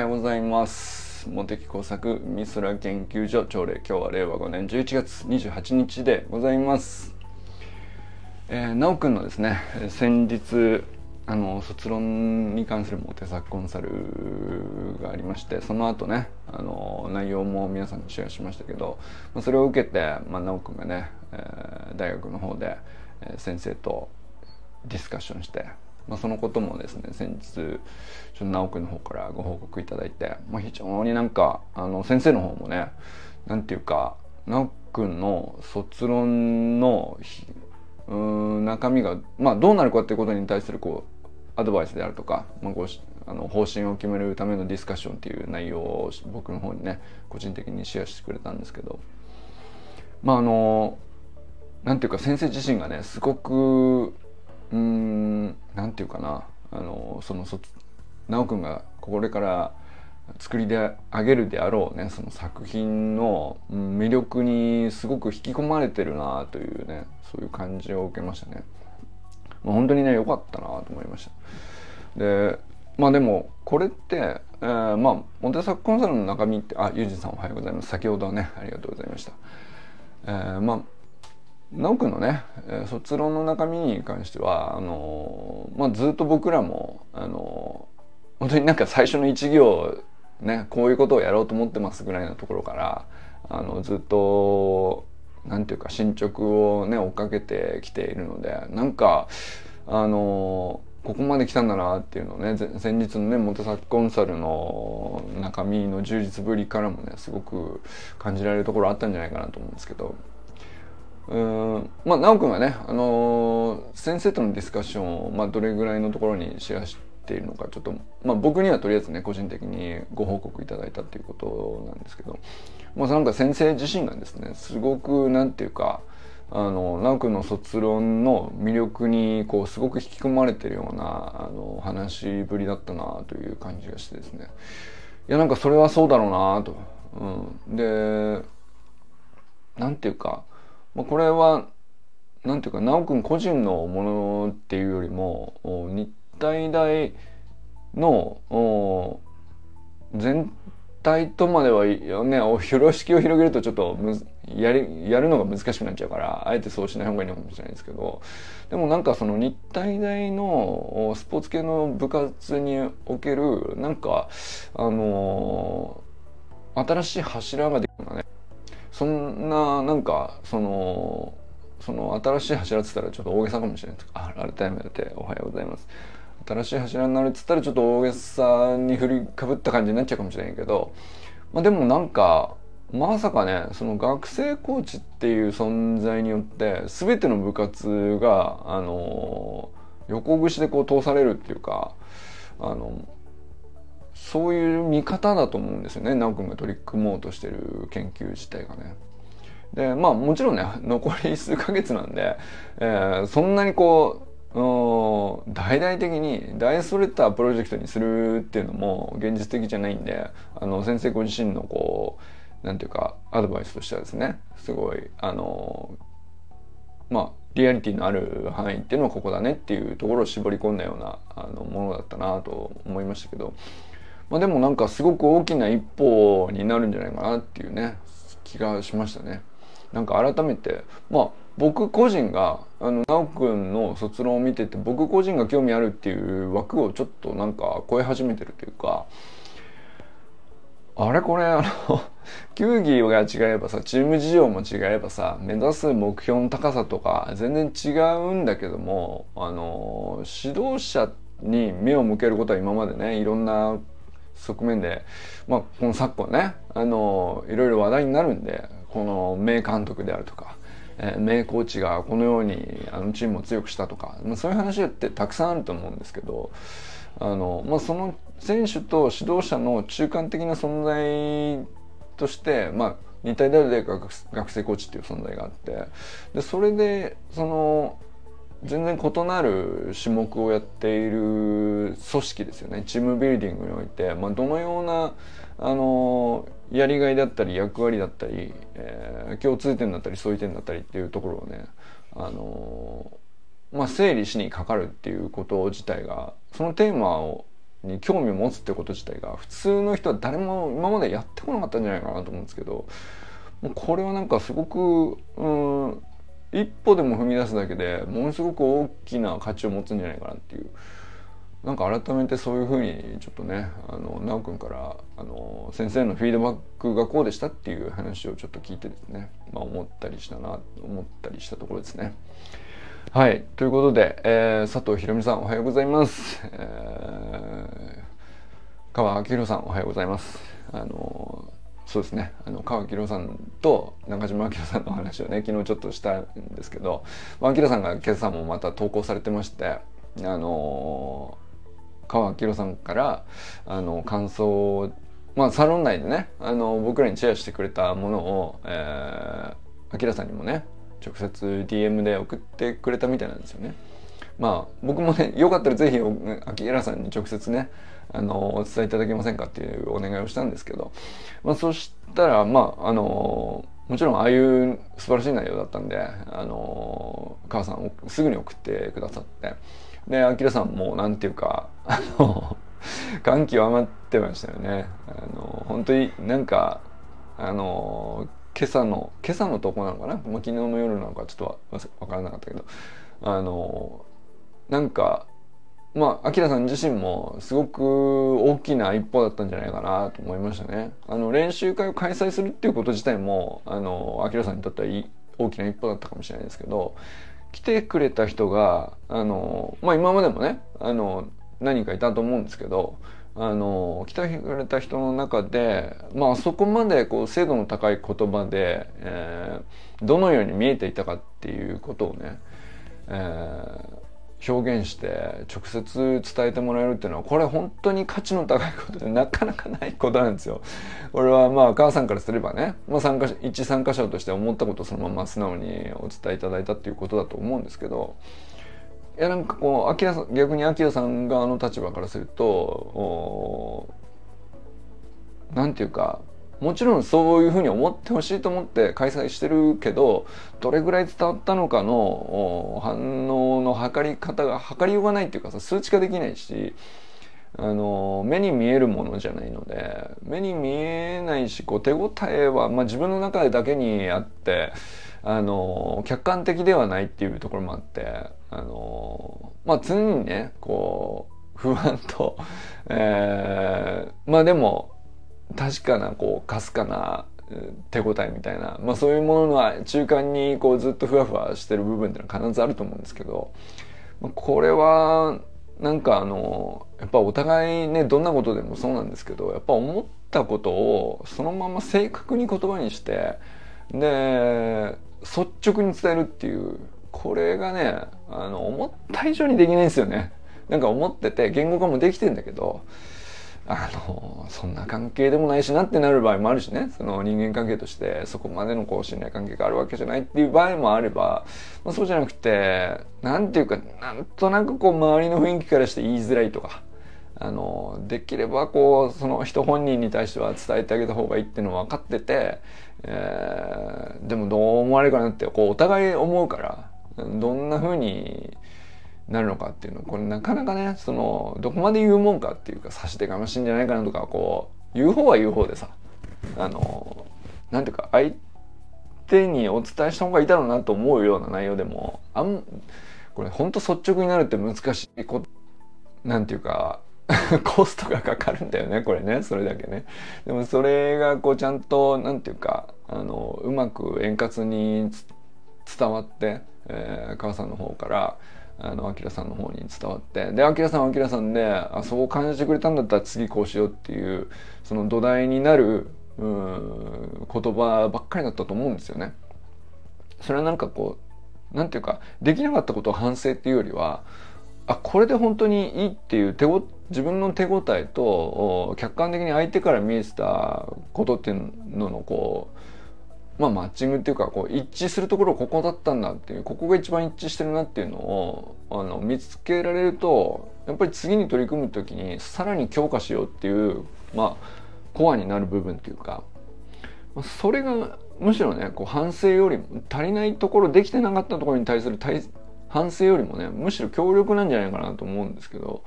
はようございます。茂木工作美空研究所朝礼今日は令和5年11月28日でございます。えー、なおくんのですね先日あの卒論に関するモテ作コンサルがありましてその後ねあの内容も皆さんにシェアしましたけど、まあ、それを受けて、まあ、直くんがね、えー、大学の方で、え、先生とディスカッションして、まあ、そのこともですね先日ちょっと直くんの方からご報告いただいて、まあ、非常になんかあの先生の方もねなんていうか直くんの卒論のうん中身が、まあ、どうなるかっていうことに対するこうアドバイスであるとか、まあ、ごあの方針を決めるためのディスカッションっていう内容を僕の方にね個人的にシェアしてくれたんですけどまああのなんていうか先生自身がねすごくうんなんていうかなあのその直くんがこれから作りであげるであろうねその作品の魅力にすごく引き込まれてるなというねそういう感じを受けましたね。まあ、本当にね良かったなと思いました。でまあでもこれって、えー、まあモテ作コンサルの中身ってあユージさんおはようございます先ほどはねありがとうございました。えー、まあ直くんのね卒論の中身に関してはあの、まあ、ずっと僕らもあの、本当になんか最初の一行ねこういうことをやろうと思ってますぐらいのところからあのずっとなんていうか進捗をね追っかけてきているのでなんかあのここまで来たんだなっていうのをね先日のね元作コンサルの中身の充実ぶりからもねすごく感じられるところあったんじゃないかなと思うんですけどうんまあ直くんはね、あのー、先生とのディスカッションを、まあ、どれぐらいのところにシェアしているのかちょっと、まあ、僕にはとりあえずね個人的にご報告いただいたっていうことなんですけどまあ、なんか先生自身がですねすごくなんていうかあの直くんの卒論の魅力にこうすごく引き込まれてるようなあの話ぶりだったなという感じがしてですねいやなんかそれはそうだろうなと。うん、でなんていうか、まあ、これはなんていうか直くん個人のものっていうよりも日体大の全体とまではね風呂敷を広げるとちょっとむやりやるのが難しくなっちゃうからあえてそうしない方がいいのかもしれないですけどでもなんかその日体大のスポーツ系の部活におけるなんかあのー、新しい柱ができるのね。そんななんかそのその新しい柱っつったらちょっと大げさかもしれないあ改めておはようございます。新しい柱になるっつったらちょっと大げさに振りかぶった感じになっちゃうかもしれないけど、まあ、でもなんかまさかねその学生コーチっていう存在によって全ての部活があの横串でこう通されるっていうかあのそういう見方だと思うんですよね直君が取り組もうとしてる研究自体がね。でまあもちろんね残り数ヶ月なんで、えー、そんなにこう大々的に大それたプロジェクトにするっていうのも現実的じゃないんであの先生ご自身のこうなんていうかアドバイスとしてはですねすごいあのまあリアリティのある範囲っていうのはここだねっていうところを絞り込んだようなあのものだったなと思いましたけど、まあ、でもなんかすごく大きな一歩になるんじゃないかなっていうね気がしましたね。なんか改めてまあ僕個人があの直くんの卒論を見てて僕個人が興味あるっていう枠をちょっとなんか超え始めてるというかあれ？これあの 球技が違えばさチーム事情も違えばさ目指す目標の高さとか全然違うんだけどもあの指導者に目を向けることは今までねいろんな側面で、まあ、この昨今ねあのいろいろ話題になるんでこの名監督であるとかえー、名コーチがこのようにあのチームを強くしたとか、まあ、そういう話ってたくさんあると思うんですけどあの、まあ、その選手と指導者の中間的な存在として、まあ、日体大で学学生コーチっていう存在があってでそれでその全然異なる種目をやっている組織ですよね。チームビルディングにおいて、まあ、どのようなあのやりがいだったり役割だったり、えー、共通点だったり相違点だったりっていうところをねあのまあ整理しにかかるっていうこと自体がそのテーマをに興味を持つってこと自体が普通の人は誰も今までやってこなかったんじゃないかなと思うんですけどもうこれはなんかすごくうん一歩でも踏み出すだけでものすごく大きな価値を持つんじゃないかなっていうなんか改めてそういうふうにちょっとねあの直くんからあの先生のフィードバックがこうでしたっていう話をちょっと聞いてですね、まあ、思ったりしたな思ったりしたところですね。はいということで、えー、佐藤ひろみさんおはようございます。えー、川明宏さんおはようございます。あのそうですねあの川明さんと中島明さんの話をね昨日ちょっとしたんですけどまあ明さんが今朝もまた投稿されてましてあの川明さんからあの感想まあサロン内でねあの僕らにシェアしてくれたものを、えー、明さんにもね直接 DM で送ってくれたみたいなんですよね。まあ僕もねよかったら是非明さんに直接ねあのお伝えいただけませんかっていうお願いをしたんですけど、まあ、そしたらまああのもちろんああいう素晴らしい内容だったんであの母さんすぐに送ってくださって。であきらさんもなんていうかあの感極まってましたよね。あの本当になんかあの今朝の今朝のとこなのかな、まあ、昨日の夜なのかちょっとわからなかったけど。あのなんかまあ、アキラさん自身もすごく大きな一歩だったんじゃないかなと思いましたね。あの練習会を開催するっていうこと自体もあのアキラさんにとってはい大きな一歩だったかもしれないですけど来てくれた人があの、まあ、今までもねあの何人かいたと思うんですけどあの来てくれた人の中で、まあ、そこまでこう精度の高い言葉で、えー、どのように見えていたかっていうことをね、えー表現して直接伝えてもらえるっていうのはこれ本当に価値の高いことでなかなかないことなんですよ。これはまあ母さんからすればね、まあ、参加一参加者として思ったことをそのまま素直にお伝えいただいたっていうことだと思うんですけどいやなんかこうさん逆にアキラさん側の立場からすると何て言うかもちろんそういうふうに思ってほしいと思って開催してるけどどれぐらい伝わったのかの反応の測り方が測りようがないっていうかさ数値化できないしあの目に見えるものじゃないので目に見えないしこう手応えは、まあ、自分の中でだけにあってあの客観的ではないっていうところもあってあのまあ常にねこう不安と、えー、まあでも確かなこうかすかな手応えみたいな、まあ、そういうものの中間にこうずっとふわふわしてる部分っていうのは必ずあると思うんですけどまこれはなんかあのやっぱお互いねどんなことでもそうなんですけどやっぱ思ったことをそのまま正確に言葉にしてで率直に伝えるっていうこれがねあの思った以上にできないんですよね。なんか思ってて言語化もできてんだけどあのそんな関係でもないしなってなる場合もあるしね。その人間関係としてそこまでのこう信頼関係があるわけじゃないっていう場合もあれば、まあ、そうじゃなくて何ていうかなんとなくこう周りの雰囲気からして言いづらいとかあのできればこうその人本人に対しては伝えてあげた方がいいっていうのは分かってて、えー、でもどう思われるかなってこうお互い思うからどんな風になるのかっていうのこれなかなかねそのどこまで言うもんかっていうか差し出がましいんじゃないかなとかこう言う方は言う方でさあのなんていうか相手にお伝えした方がいいだろうなと思うような内容でもあんこれほんと率直になるって難しいこなんていうか コストがかかるんだよねこれねそれだけね。でもそれがこうちゃんとなんていうかあのうまく円滑に伝わって、えー、母さんの方からあの、アキラさんの方に伝わって、で、アキラさんはアキラさんで、あ、そう感じてくれたんだったら次こうしようっていう、その土台になる、うん、言葉ばっかりだったと思うんですよね。それはなんかこう、なんていうか、できなかったことを反省っていうよりは、あ、これで本当にいいっていう手ご、自分の手応えと、客観的に相手から見えてたことっていうののこう、まあ、マッチングっていうかこう一致するところここだったんだっていうここが一番一致してるなっていうのをあの見つけられるとやっぱり次に取り組む時にさらに強化しようっていうまあコアになる部分っていうかそれがむしろねこう反省よりも足りないところできてなかったところに対する反省よりもねむしろ強力なんじゃないかなと思うんですけどやっ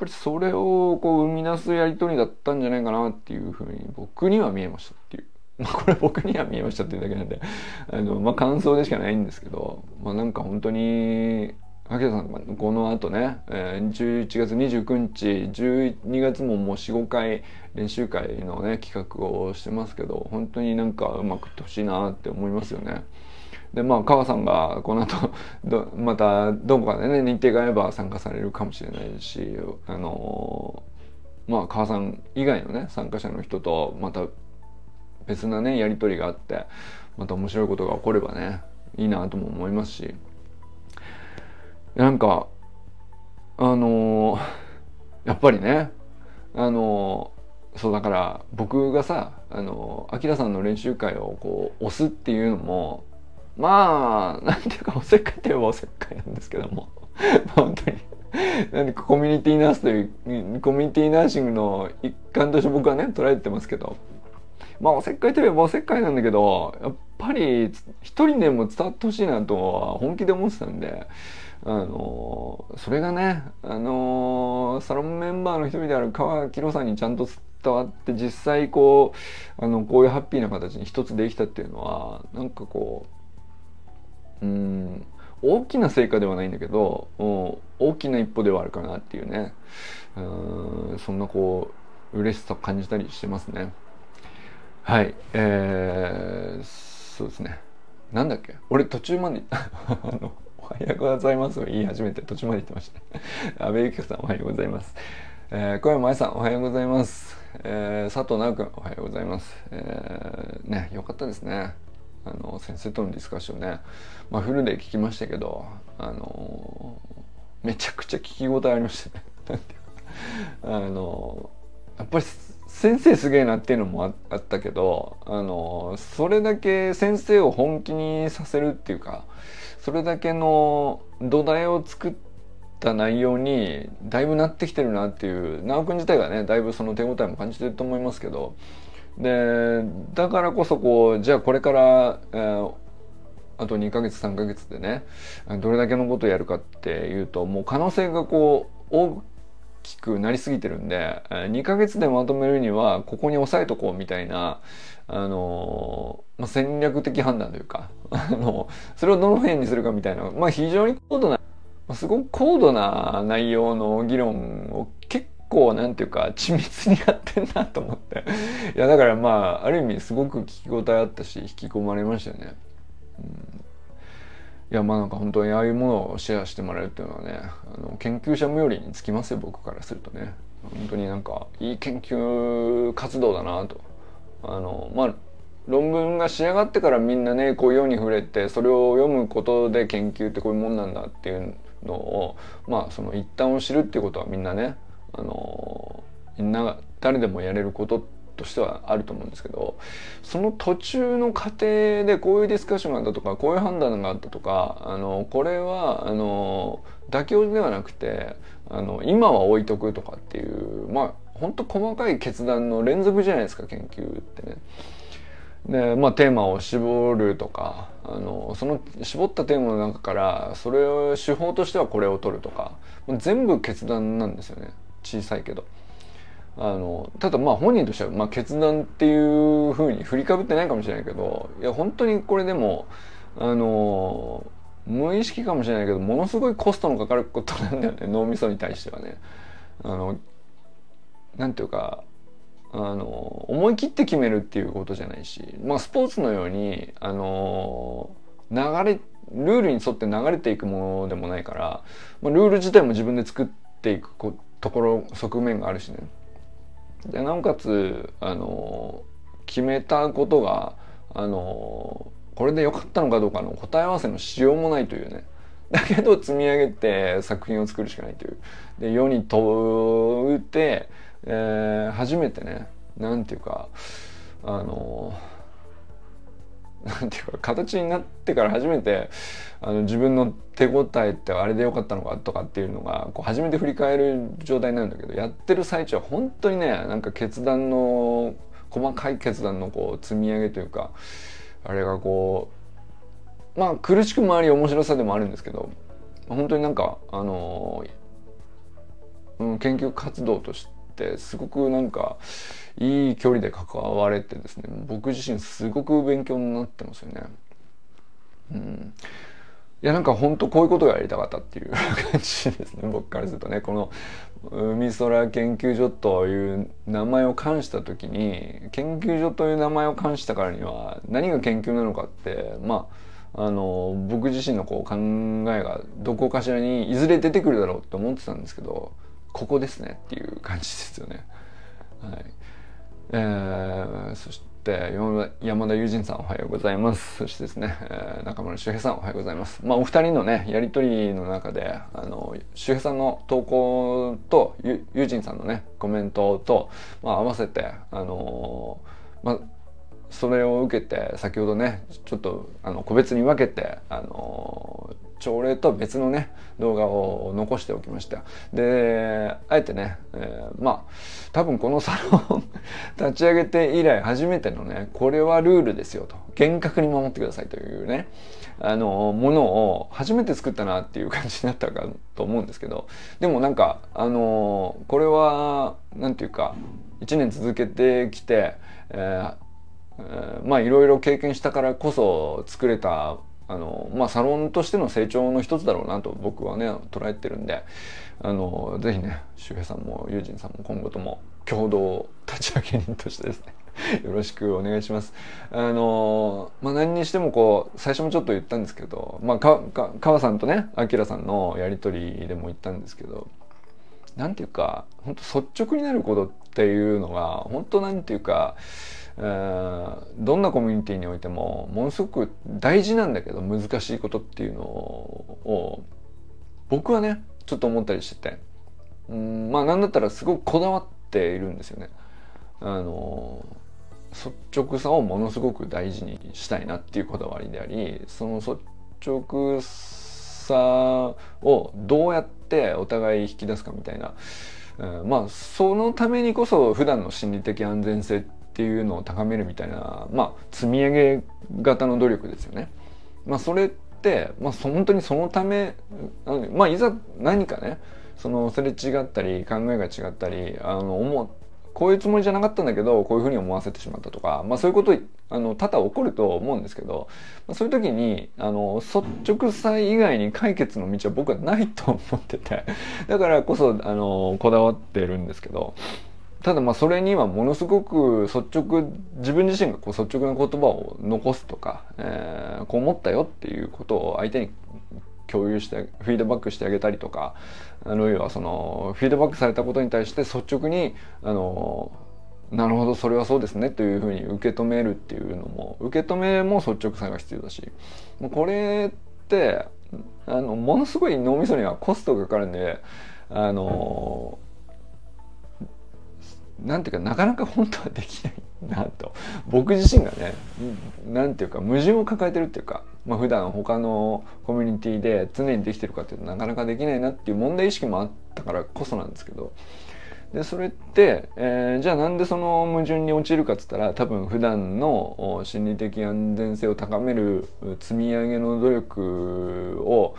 ぱりそれをこう生み出すやり取りだったんじゃないかなっていうふうに僕には見えましたっていう。まあこれ僕には見えましたっていうだけなんで、あの、まあ感想でしかないんですけど、まあなんか本当に、秋田さんこの後ね、えー、11月29日12月ももう45回練習会のね企画をしてますけど本当になんかうまくいってほしいなって思いますよね。でまあ川さんがこの後どまたどこかでね日程が合えば参加されるかもしれないしあのまあ川さん以外のね参加者の人とまた別なねやり取りがあってまた面白いことが起こればねいいなとも思いますし。なんかあのやっぱりねあのそうだから僕がさあのアキラさんの練習会をこう押すっていうのもまあなんていうかおせっかいといえばおせっかいなんですけども。本当に。なんかコミュニティナースというコミュニティナーシングの一環として僕はね捉えてますけど。まあおせっかいといえばおせっかいなんだけどやっぱり一人でも伝わってほしいなとは本気で思ってたんであのそれがねあのサロンメンバーの一人である川明さんにちゃんと伝わって実際こうあのこういうハッピーな形に一つできたっていうのはなんかこううん大きな成果ではないんだけど大きな一歩ではあるかなっていうね。うんそんなこう嬉しさを感じたりしてますね。はいえー、そうですね。なんだっけ？俺途中まで あのおはようございますを言い始めて途中まで言ってました。安倍由紀子さんおはようございます。えー、小山愛さんおはようございます、えー、佐藤直君おはようございます、えー、ねよかったですね。あの先生とのディスカッションね、まあ、フルで聞きましたけどあのめちゃくちゃ聞き応えありましたね。あのやっぱり先生すげえなっていうのもあったけどあのそれだけ先生を本気にさせるっていうかそれだけの土台を作った内容にだいぶなってきてるなっていう直くん自体がねだいぶその手応えも感じてると思いますけどでだからこそこうじゃあこれから、えー、あと2ヶ月3ヶ月でねどれだけのことをやるかっていうともう可能性がこう大きくなりすぎてるんで2ヶ月でまとめるにはここに押さえとこうみたいなあのまあ、戦略的判断というか あのそれをどの辺にするかみたいなまあ非常に高度なすごく高度な内容の議論を結構なんていうか緻密にやってんなと思っていやだからまあある意味すごく聞き応えあったし引き込まれましたね。うん、いやまあなんか本当にああいうものをシェアしてもらえるっていうのはねあの研究者無よりにつきますよ僕からするとね。本当になんかいい研究活動だなと。あのまあ論文が仕上がってからみんなねこう世に触れてそれを読むことで研究ってこういうもんなんだっていうのをまあその一端を知るっていうことはみんなねあのみんなが誰でもやれることってとしてはあると思うんですけどその途中の過程でこういうディスカッションがあったとかこういう判断があったとかあのこれはあの妥協ではなくてあの今は置いとくとかっていうまあ本当細かい決断の連続じゃないですか研究ってね。でまあテーマを絞るとかあのその絞ったテーマの中からそれを手法としてはこれを取るとか全部決断なんですよね小さいけど。あのただまあ本人としては、まあ、決断っていうふうに振りかぶってないかもしれないけどいや本当にこれでもあの無意識かもしれないけどものすごいコストのかかることなんだよね脳みそに対してはね。あのなんていうかあの思い切って決めるっていうことじゃないし、まあ、スポーツのようにあの流れルールに沿って流れていくものでもないから、まあ、ルール自体も自分で作っていくところ側面があるしね。でなおかつあの決めたことがあのこれで良かったのかどうかの答え合わせのしようもないというね。だけど積み上げて作品を作るしかないという。で世に問うてえー、初めてねなんていうかあのなんていうか形になってから初めてあの自分の手応えってあれでよかったのかとかっていうのがこう初めて振り返る状態になるんだけどやってる最中は本当にねなんか決断の細かい決断のこう積み上げというかあれがこうまあ苦しくもあり面白さでもあるんですけど本当になんかあのうん、研究活動としてすごくなんかいい距離で関われてですね僕自身すごく勉強になってますよね。うん、いやなんか本当こういうことがやりたかったっていう感じですね 僕からするとねこの海空研究所という名前を冠した時に研究所という名前を冠したからには何が研究なのかってまああの僕自身のこう考えがどこかしらにいずれ出てくるだろうと思ってたんですけどここですねっていう感じですよね。はいえー、そして山田友人さんおはようございます。そしてですね、えー、中村修平さんおはようございます。まあお二人のねやり取りの中であの修平さんの投稿と友人さんのねコメントと、まあ、合わせてあのまあそれを受けて先ほどねちょっとあの個別に分けてあの朝礼と別のね動画を残しておきました。であえてね、えー、まあ多分このサロン立ち上げて以来初めてのねこれはルールですよと。厳格に守ってくださいというねあのものを初めて作ったなっていう感じになったかと思うんですけど。でもなんかあのこれは何て言うか1年続けてきて、えーまあいろいろ経験したからこそ作れたあのまあサロンとしての成長の一つだろうなと僕はね捉えてるんであのぜひね周平さんも友人さんも今後とも共同立ち上げ人としてですね よろしくお願いします。あのまあ、何にしてもこう最初もちょっと言ったんですけど、まあ、かか川さんとねあきらさんのやり取りでも言ったんですけど何ていうか本当率直になることっていうのが本当なんていうかどんなコミュニティにおいてもものすごく大事なんだけど難しいことっていうのを僕はねちょっと思ったりしててうんまあなんだったらすごくこだわっているんですよね。あの率直さをものすごく大事にしたいなっていうこだわりでありその率直さをどうやってお互い引き出すかみたいな、うん、まあそのためにこそ普段の心理的安全性ってっていうのを高めるみたいな、まあ、積み上げ型の努力ですよね。まあ、それって、まあ、本当にそのため、まあ、いざ何かねそのすれ違ったり考えが違ったりあの思うこういうつもりじゃなかったんだけどこういうふうに思わせてしまったとか、まあ、そういうことあの多々起こると思うんですけど、まあ、そういう時にあの率直さ以外に解決の道は僕はないと思っててだからこそあのこだわってるんですけど。ただまあそれにはものすごく率直自分自身がこう率直な言葉を残すとか、えー、こう思ったよっていうことを相手に共有してフィードバックしてあげたりとかあるいはそのフィードバックされたことに対して率直にあのなるほどそれはそうですねというふうに受け止めるっていうのも受け止めも率直さが必要だしこれってあのものすごい脳みそにはコストがかかるんであのなんていうかなかなか本当はできないなと。僕自身がねなんていうか矛盾を抱えてるっていうか、まあ普段他のコミュニティで常にできてるかっていうとなかなかできないなっていう問題意識もあったからこそなんですけど。でそれって、えー、じゃあなんでその矛盾に陥るかっつったら多分普段の心理的安全性を高める積み上げの努力を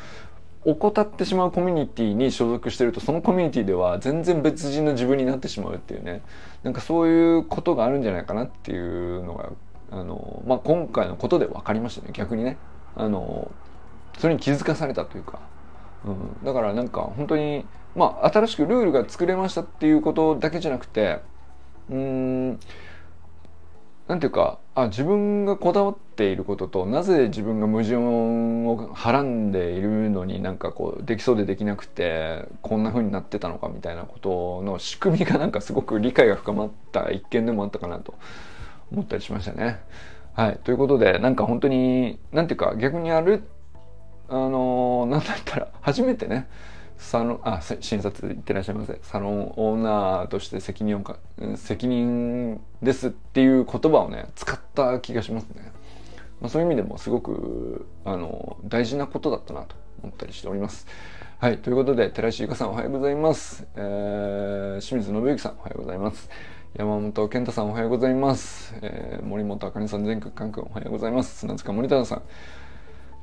怠ってしまうコミュニティに所属してるとそのコミュニティでは全然別人の自分になってしまうっていうね。なんかそういうことがあるんじゃないかなっていうのがあの、まあ、今回のことで分かりましたね。逆にね。あのそれに気づかされたというか、うん、だからなんか本当にまあ新しくルールが作れましたっていうことだけじゃなくてうーんなんていうかあ自分がこだわっていることとなぜ自分が矛盾をはらんでいるのになんかこうできそうでできなくてこんな風になってたのかみたいなことの仕組みがなんかすごく理解が深まった一件でもあったかなと思ったりしましたね。はい、ということでなんか本当になんていうか逆にあるあのなんだったら初めてねサロンあ診察行ってらっしゃいませ。サロンオーナーとして責任をか責任ですっていう言葉をね使った気がしますね、まあ、そういう意味でもすごくあの大事なことだったなと思ったりしております。はいということで寺石ゆかさんおはようございます、えー、清水信之さんおはようございます。山本健太さんおはようございます、えー、森本あかねさん全国関空おはようございます。砂塚森田さん。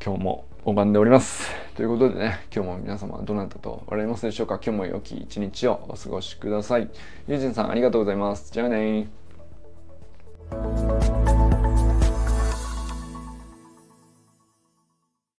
今日も拝んでおります。ということでね、今日も皆様どなたと笑いますでしょうか？今日も良き一日をお過ごしください。ゆうじんさんありがとうございます。じゃあね